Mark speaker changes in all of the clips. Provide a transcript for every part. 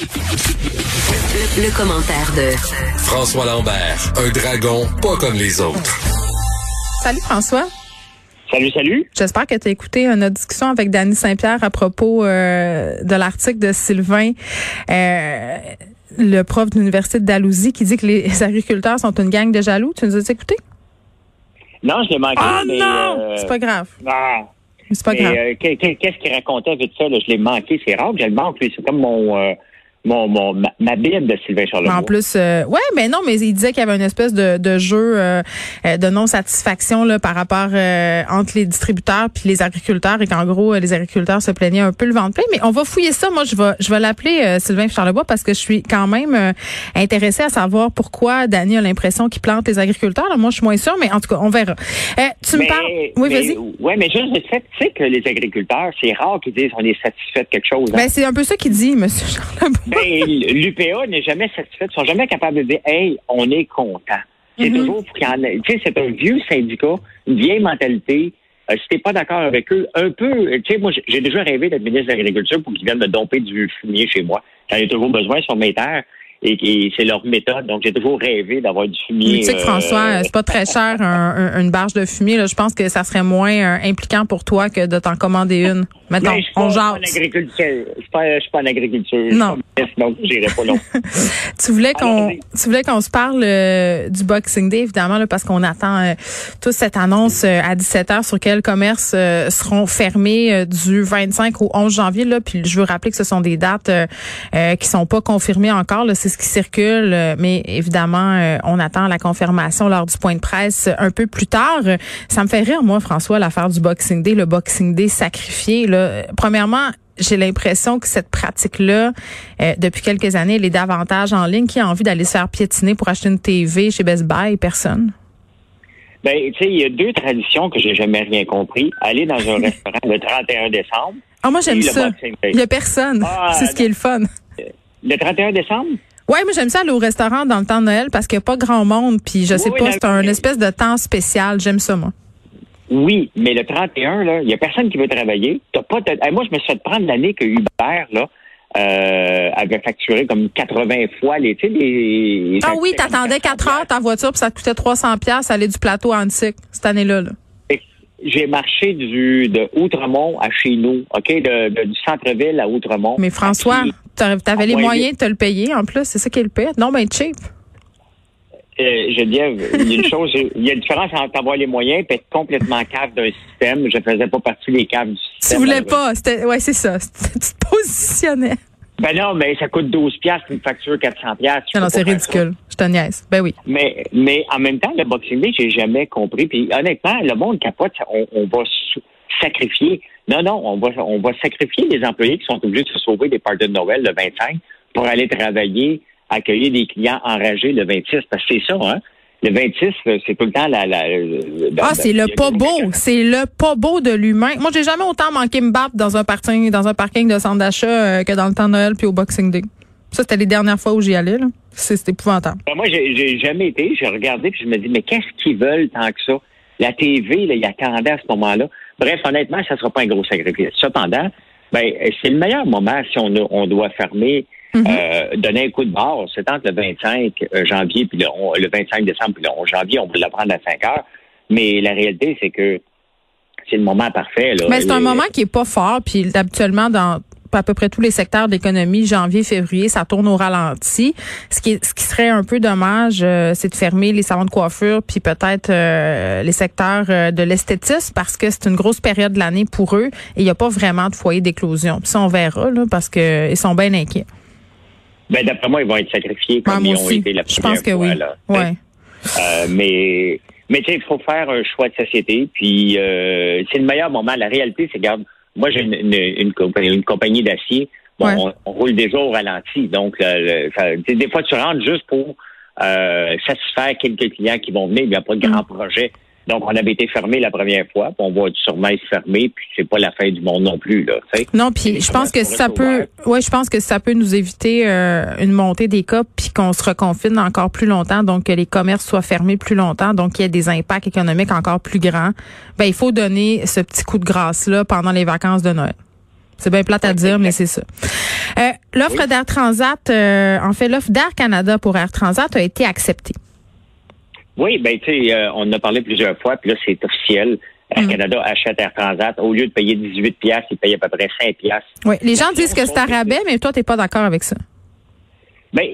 Speaker 1: Le, commentaire de
Speaker 2: François Lambert, un dragon pas comme les autres.
Speaker 3: Salut François.
Speaker 4: Salut, salut.
Speaker 3: J'espère que tu as écouté notre discussion avec Danny Saint-Pierre à propos euh, de l'article de Sylvain, euh, le prof de l'Université de Dalhousie, qui dit que les agriculteurs sont une gang de jaloux. Tu nous as écouté?
Speaker 4: Non, je l'ai manqué.
Speaker 3: Oh
Speaker 4: mais,
Speaker 3: non!
Speaker 4: euh,
Speaker 3: C'est pas grave.
Speaker 4: ah,
Speaker 3: C'est pas
Speaker 4: mais,
Speaker 3: grave.
Speaker 4: euh, qu'est- qu'est- Qu'est-ce qu'il racontait vite fait? Là, je l'ai manqué. C'est rare que je le manque. C'est comme mon, euh, mon, mon ma, ma bible de Sylvain Charlebois.
Speaker 3: En plus, euh, ouais, mais non, mais il disait qu'il y avait une espèce de, de jeu euh, euh, de non-satisfaction là par rapport euh, entre les distributeurs puis les agriculteurs et qu'en gros euh, les agriculteurs se plaignaient un peu le ventre plein. Mais on va fouiller ça. Moi, je vais je vais l'appeler euh, Sylvain Charlebois parce que je suis quand même euh, intéressée à savoir pourquoi Danny a l'impression qu'il plante les agriculteurs. Là, moi, je suis moins sûre, mais en tout cas, on verra. Euh, tu me parles Oui,
Speaker 4: mais-
Speaker 3: vas-y.
Speaker 4: Ouais, mais juste le fait, tu sais que les agriculteurs, c'est rare qu'ils disent on est satisfait de quelque chose. hein.
Speaker 3: Ben c'est un peu ça qu'il dit, Monsieur Charlebois.
Speaker 4: Ben, l'UPA n'est jamais satisfait. Ils sont jamais capables de dire, hey, on est content. C'est
Speaker 3: Mhm.
Speaker 4: toujours, faut qu'il y en ait- tu sais, c'est un vieux syndicat, une vieille mentalité. Euh, si t'es pas d'accord avec eux, un peu, tu sais, moi, j'ai- j'ai déjà rêvé d'être ministre de l'Agriculture pour qu'ils viennent me domper du fumier chez moi. J'en ai toujours besoin sur mes terres et, et c'est leur méthode. Donc, j'ai toujours rêvé d'avoir du fumier.
Speaker 3: Tu sais que
Speaker 4: euh,
Speaker 3: François, c'est pas très cher un- un- une barge de fumier. Là. Je pense que ça serait moins euh, impliquant pour toi que de t'en commander une.
Speaker 4: Mais je suis
Speaker 3: on
Speaker 4: pas en
Speaker 3: jase.
Speaker 4: agriculture. Je suis pas, en agriculture. Je suis
Speaker 3: Non.
Speaker 4: pas donc j'irai pas long.
Speaker 3: Tu voulais qu'on, tu voulais qu'on se parle euh, du Boxing Day, évidemment, là, parce qu'on attend euh, toute cette annonce euh, à 17 h sur quels commerces euh, seront fermés euh, du 25 au 11 janvier. Là, puis je veux rappeler que ce sont des dates euh, euh, qui sont pas confirmées encore. là. C'est ce qui circule, euh, mais évidemment, euh, on attend la confirmation lors du point de presse un peu plus tard. Euh, Ça me fait rire, moi, François, l'affaire du Boxing Day, le Boxing Day sacrifié. Là. Euh, Premièrement, j'ai l'impression que cette pratique-là, euh, depuis quelques années, elle est davantage en ligne. Qui a envie d'aller se faire piétiner pour acheter une TV chez Best Buy? Personne.
Speaker 4: Ben, tu sais, il y a deux traditions que j'ai jamais rien compris. Aller dans un restaurant le 31 décembre.
Speaker 3: Ah, moi, j'aime ça. Il y a personne.
Speaker 4: Ah,
Speaker 3: C'est ce qui est le fun.
Speaker 4: Le 31 décembre?
Speaker 3: Ouais, moi, j'aime ça aller au restaurant dans le temps de Noël parce qu'il n'y a pas grand monde. Puis, je sais
Speaker 4: Oui,
Speaker 3: pas, c'est un espèce de temps spécial. J'aime ça, moi.
Speaker 4: Oui, mais le 31, là, il y a personne qui veut travailler. T'as pas de- Hey, moi, je me suis fait prendre l'année que Uber, là, euh, avait facturé comme 80 fois les, tu sais, les, les
Speaker 3: Ah oui, t'attendais 4 heures ta voiture puis ça te coûtait 300 pièces aller du plateau à Antique cette année-là. Là.
Speaker 4: J'ai marché du, de Outremont à chez nous, OK, de, de- du centre-ville à Outremont.
Speaker 3: Mais François, t'avais les moyens de te le payer en plus. C'est ça qui est le pire. Non, ben cheap.
Speaker 4: Euh, Geneviève, il y a une chose, il y a une différence entre avoir les moyens et être complètement cave d'un système. Je faisais pas partie des caves du
Speaker 3: Tu
Speaker 4: système.
Speaker 3: voulais pas. C'était, ouais, c'est ça. Tu te positionnais.
Speaker 4: Ben non, mais ça coûte 12 piastres, une facture 400 piastres.
Speaker 3: Non, non, c'est
Speaker 4: ça.
Speaker 3: ridicule. Je te niaise. Ben oui.
Speaker 4: Mais, mais en même temps, le Boxing Day, j'ai jamais compris. Puis honnêtement, le monde capote, on, on va sacrifier. Non, non, on va, on va sacrifier les employés qui sont obligés de se sauver des parties de Noël le 25 pour aller travailler, accueillir des clients enragés le 26. Parce que c'est ça, hein? Le 26, là, c'est tout le temps la... la, la-
Speaker 3: Ah,
Speaker 4: la-
Speaker 3: c'est le pas beau. C'est le pas beau de l'humain. Moi, j'ai jamais autant manqué me battre dans un parking, dans un parking de centre d'achat euh, que dans le temps de Noël puis au Boxing Day. Ça, c'était les dernières fois où j'y allais, là. C'est épouvantable.
Speaker 4: Ben, moi, j'ai jamais été. J'ai regardé puis je me dis, mais qu'est-ce qu'ils veulent tant que ça? La TV, là, il attendait à ce moment-là. Bref, honnêtement, ça sera pas un gros sacrifice. Cependant, ben, c'est le meilleur moment si on, a- on doit fermer, euh, donner un coup de barre. C'est entre le 25 janvier puis le, on- le 25 décembre puis le 11 janvier. On peut le prendre à 5 heures. Mais la réalité, c'est que c'est le moment parfait. Là.
Speaker 3: Mais c'est un moment qui est pas fort, puis habituellement dans à peu près tous les secteurs de l'économie, janvier, février, ça tourne au ralenti. Ce qui, est- ce qui serait un peu dommage, euh, c'est de fermer les salons de coiffure, puis peut-être euh, les secteurs euh, de l'esthétisme, parce que c'est une grosse période de l'année pour eux, et il n'y a pas vraiment de foyer d'éclosion. Puis ça, on verra, là, parce que ils sont bien inquiets.
Speaker 4: Ben, d'après moi, ils vont être sacrifiés comme ils ont
Speaker 3: aussi.
Speaker 4: été la
Speaker 3: Je
Speaker 4: première
Speaker 3: pense que
Speaker 4: fois,
Speaker 3: oui.
Speaker 4: là.
Speaker 3: Ouais.
Speaker 4: Euh, mais mais tu sais, il faut faire un choix de société. Puis euh, c'est le meilleur moment. La réalité, c'est regarde, moi j'ai une, une, une, compa- une compagnie d'acier. Bon,
Speaker 3: Ouais.
Speaker 4: on, on roule déjà au ralenti. Donc, euh, le- ça- des fois, tu rentres juste pour euh, satisfaire quelques clients qui vont venir. Il n'y a pas de
Speaker 3: Mm.
Speaker 4: grand projet. Donc, on avait été fermé la première fois. Puis on va sûrement être fermé. Puis c'est pas la fin du monde non plus. Là, tu sais.
Speaker 3: Non, puis je pense que ça peut, ouais, je pense que ça peut nous éviter euh, une montée des cas, puis qu'on se reconfine encore plus longtemps, donc que les commerces soient fermés plus longtemps, donc qu'il y ait des impacts économiques encore plus grands. Ben, il faut donner ce petit coup de grâce là pendant les vacances de Noël. C'est bien plate à dire, mais c'est ça. Euh, L'offre d'Air Transat, euh, en fait, l'offre d'Air Canada pour Air Transat a été acceptée.
Speaker 4: Oui, ben tu sais, euh, on en a parlé plusieurs fois, puis là, c'est officiel. Air
Speaker 3: Mm.
Speaker 4: Canada achète Air Transat. Au lieu de payer 18 piastres, il paye à peu près 5 piastres.
Speaker 3: Oui, les gens disent que c'est un rabais, mais toi, t'es pas d'accord avec ça.
Speaker 4: Ben,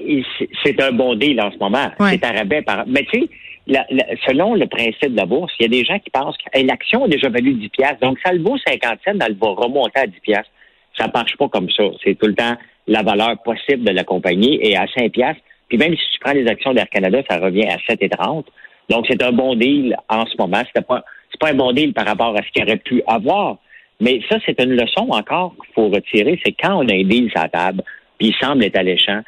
Speaker 4: c'est- un bon deal en ce moment.
Speaker 3: Ouais.
Speaker 4: C'est un rabais par. Mais tu sais, la- la- selon le principe de la bourse, il y a des gens qui pensent que hey, l'action a déjà valu 10 piastres, donc ça le vaut 50 cents, elle va remonter à 10 piastres. Ça marche pas comme ça. C'est tout le temps la valeur possible de la compagnie et à 5 piastres. Puis même si tu prends les actions d'Air Canada, ça revient à 7,30. Donc c'est un bon deal en ce moment. C'était pas, c'est pas un bon deal par rapport à ce qu'il aurait pu avoir. Mais ça, c'est une leçon encore qu'il faut retirer. C'est quand on a un deal sur la table, puis il semble être alléchant,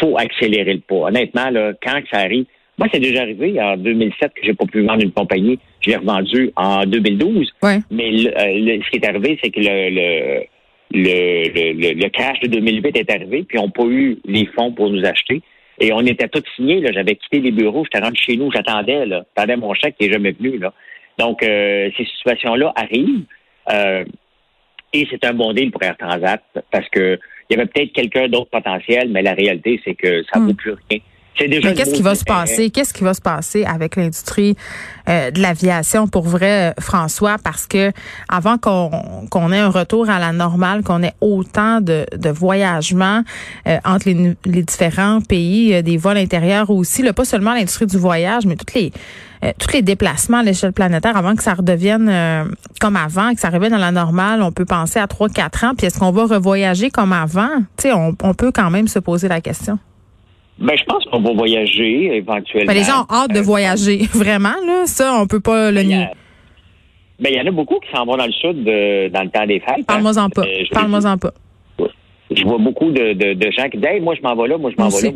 Speaker 4: faut accélérer le pas. Honnêtement, là, quand que ça arrive, moi, c'est déjà arrivé en 2007 que j'ai pas pu vendre une compagnie. Je l'ai revendue en 2012.
Speaker 3: Ouais.
Speaker 4: Mais le- euh, le- ce qui est arrivé, c'est que le, le, le, le, crash de 2008 est arrivé, puis on n'a pas eu les fonds pour nous acheter. Et on était tous signés. là. J'avais quitté les bureaux, j'étais rentré chez nous, j'attendais. là. J'attendais mon chèque qui n'est jamais venu. Là. Donc, euh, ces situations-là arrivent. euh, et c'est un bon deal pour Air Transat parce que il y avait peut-être quelqu'un d'autre potentiel, mais la réalité, c'est que ça ne
Speaker 3: Hmm.
Speaker 4: vaut plus rien.
Speaker 3: Mais qu'est-ce qui va se passer? Qu'est-ce qui va se passer avec l'industrie euh, de l'aviation pour vrai, euh, François? Parce que avant qu'on qu'on ait un retour à la normale, qu'on ait autant de, de voyagements euh, entre les, les différents pays, euh, des vols intérieurs aussi, là, pas seulement l'industrie du voyage, mais toutes les euh, tous les déplacements à l'échelle planétaire avant que ça redevienne euh, comme avant, que ça revienne à la normale, on peut penser à 3-4 ans. Puis est-ce qu'on va revoyager comme avant? Tu sais, on, on peut quand même se poser la question.
Speaker 4: Ben, je pense qu'on va voyager éventuellement.
Speaker 3: Ben, les gens ont hâte de
Speaker 4: Euh,
Speaker 3: voyager. Vraiment, là, ça, on peut pas le
Speaker 4: y,
Speaker 3: nier.
Speaker 4: ben, il y en a beaucoup qui s'en vont dans le sud euh, dans le temps des fêtes.
Speaker 3: Parle-moi-en
Speaker 4: hein.
Speaker 3: pas.
Speaker 4: Euh,
Speaker 3: Parle-moi-en pas.
Speaker 4: je vois beaucoup de, de, de gens qui disent hey, moi je m'en vais là, moi je m'en vais là,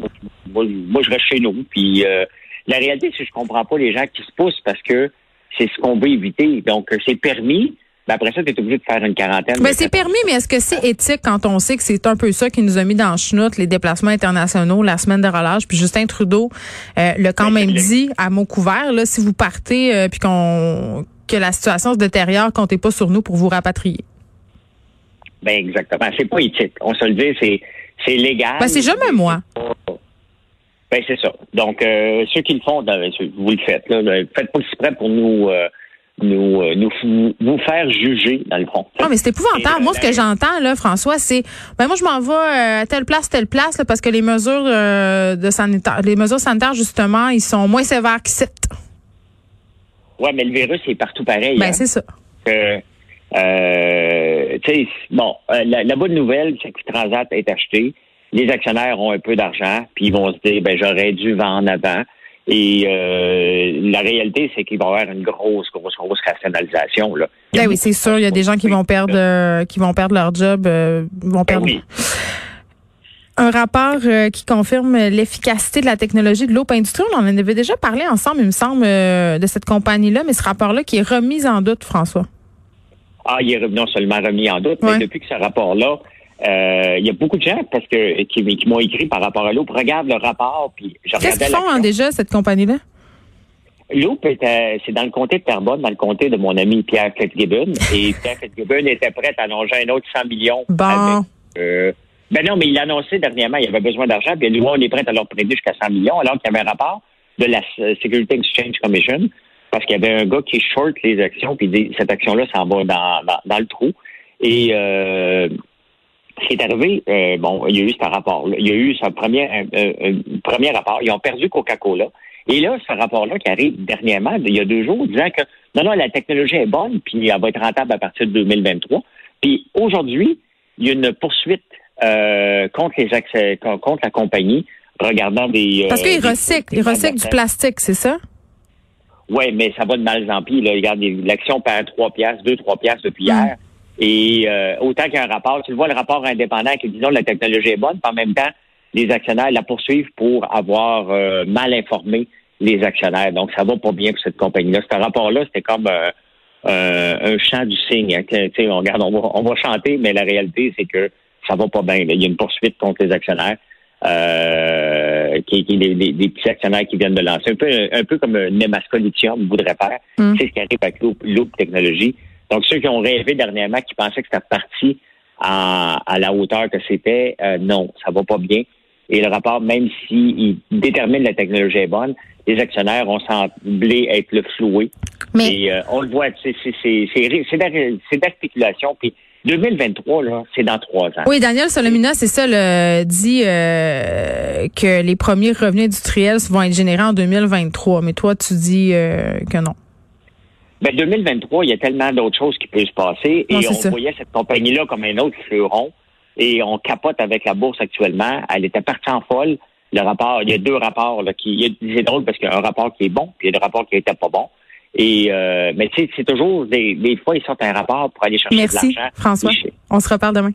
Speaker 4: moi, moi, je reste chez nous. Puis euh, la réalité, c'est que je comprends pas les gens qui se poussent parce que c'est ce qu'on veut éviter. Donc c'est permis, mais après ça, tu es obligé de faire une quarantaine.
Speaker 3: Ben, c'est
Speaker 4: 14
Speaker 3: permis, mais est-ce que c'est éthique quand on sait que c'est un peu ça qui nous a mis dans le chenoute, les déplacements internationaux, la semaine de relâche, puis Justin Trudeau euh, l'a quand
Speaker 4: Ben,
Speaker 3: même dit à mot couvert, là, si vous partez euh, puis qu'on que la situation se détériore, comptez pas sur nous pour vous rapatrier.
Speaker 4: Ben exactement. C'est pas éthique. On se le dit, c'est c'est légal.
Speaker 3: Ben, c'est jamais moi.
Speaker 4: Ben c'est ça. Donc euh, ceux qui le font, ben, vous le faites. Là, Ben, faites pas exprès pour nous nous, euh, nous vous faire juger dans le fond.
Speaker 3: Ah, mais c'est épouvantable.
Speaker 4: Et, euh,
Speaker 3: Moi, ce que j'entends, là, François, c'est, ben, moi, je m'en vais euh, à telle place, telle place, là, parce que les mesures euh, de sanitaire, les mesures sanitaires, justement, ils sont moins sévères qu'ici.
Speaker 4: Ouais, mais le virus est partout pareil.
Speaker 3: Ben,
Speaker 4: hein.
Speaker 3: c'est ça.
Speaker 4: que, euh, tu sais, bon, la, la bonne nouvelle, c'est que Transat est acheté. Les actionnaires ont un peu d'argent, puis ils vont se dire, ben j'aurais dû vendre avant. Et euh, la réalité, c'est qu'il va y avoir une grosse, grosse, grosse rationalisation. Là.
Speaker 3: Ben oui, c'est sûr. Il y a des gens qui vont perdre, euh, qui vont perdre leur job, euh, vont
Speaker 4: Ben
Speaker 3: perdre.
Speaker 4: oui.
Speaker 3: Un rapport euh, qui confirme l'efficacité de la technologie de l'Open Industrie. On en avait déjà parlé ensemble, il me semble, euh, de cette compagnie-là, mais ce rapport-là qui est remis en doute, François.
Speaker 4: Ah, il est non seulement remis en doute,
Speaker 3: Ouais.
Speaker 4: mais depuis que ce rapport-là, euh, il y a beaucoup de gens parce que qui, qui m'ont écrit par rapport à l'eau. Regarde le rapport, puis
Speaker 3: Qu'est-ce qu'ils font hein, déjà, cette compagnie-là?
Speaker 4: Était, c'est dans le comté de Terrebonne, dans le comté de mon ami Pierre Fitzgibbon. Et Pierre Fitzgibbon était prêt à annoncer un autre 100 millions.
Speaker 3: Bon.
Speaker 4: avec, euh, ben non, mais il l'a annoncé dernièrement, il avait besoin d'argent, puis nous, on est prêt à leur prêter jusqu'à 100 millions, alors qu'il y avait un rapport de la euh, Security Exchange Commission, parce qu'il y avait un gars qui short les actions, puis dit, cette action-là s'en va dans, dans, dans le trou. Et euh, ce qui est arrivé, euh, bon, il y a eu ce rapport Il y a eu ce premier, un- un- un premier rapport. Ils ont perdu Coca-Cola. Et là, ce rapport-là qui arrive dernièrement, il y a deux jours, disant que non, non, la technologie est bonne, puis elle va être rentable à partir de 2023. Puis aujourd'hui, il y a une poursuite euh, contre les accès, contre la compagnie regardant des. euh,
Speaker 3: Parce qu'ils recyclent, ils recyclent du plastique, c'est ça?
Speaker 4: Oui, mais ça va de mal en pis. Là. L'action perd 3 piastres, 2, 3 piastres depuis
Speaker 3: Mm.
Speaker 4: hier. Et euh, autant qu'il y a un rapport, tu le vois, le rapport indépendant qui dit non, la technologie est bonne, puis en même temps, les actionnaires la poursuivent pour avoir euh, mal informé les actionnaires. Donc, ça va pas bien pour cette compagnie-là. Ce rapport-là, c'était comme euh, euh, un chant du cygne. hein, que, tu sais, on, regarde, on, va, on va chanter, mais la réalité, c'est que ça va pas bien. là. Il y a une poursuite contre les actionnaires. Euh, qui, qui des, des- des petits actionnaires qui viennent de lancer. Un peu, un peu comme un Nemaska Lithium voudrait faire.
Speaker 3: Mm.
Speaker 4: C'est ce qui arrive avec Loop, Loop Technologies. Donc, ceux qui ont rêvé dernièrement, qui pensaient que c'était parti à, à la hauteur que c'était, euh, non, ça va pas bien. Et le rapport, même s'il détermine la technologie est bonne, les actionnaires ont semblé être le floué.
Speaker 3: Mais
Speaker 4: Et euh, on le voit, c'est spéculation. Puis 2023 là, c'est dans trois ans.
Speaker 3: oui, Daniel Solomina, c'est ça, le, dit euh, que les premiers revenus industriels vont être générés en 2023. Mais toi, tu dis euh, que non.
Speaker 4: Ben 2023, il y a tellement d'autres choses qui peuvent se passer.
Speaker 3: Non,
Speaker 4: et on
Speaker 3: ça.
Speaker 4: voyait cette compagnie-là comme un autre fleuron. Et on capote avec la bourse actuellement. Elle était partie en folle. Le rapport, il y a deux rapports là, qui. il y a- C'est drôle parce qu'il y a un rapport qui est bon, puis il y a le rapport qui était pas bon. Et euh, mais tu sais, c'est toujours des, des fois ils sortent un rapport pour aller chercher de
Speaker 3: Merci,
Speaker 4: l'argent.
Speaker 3: François. On se reparle demain.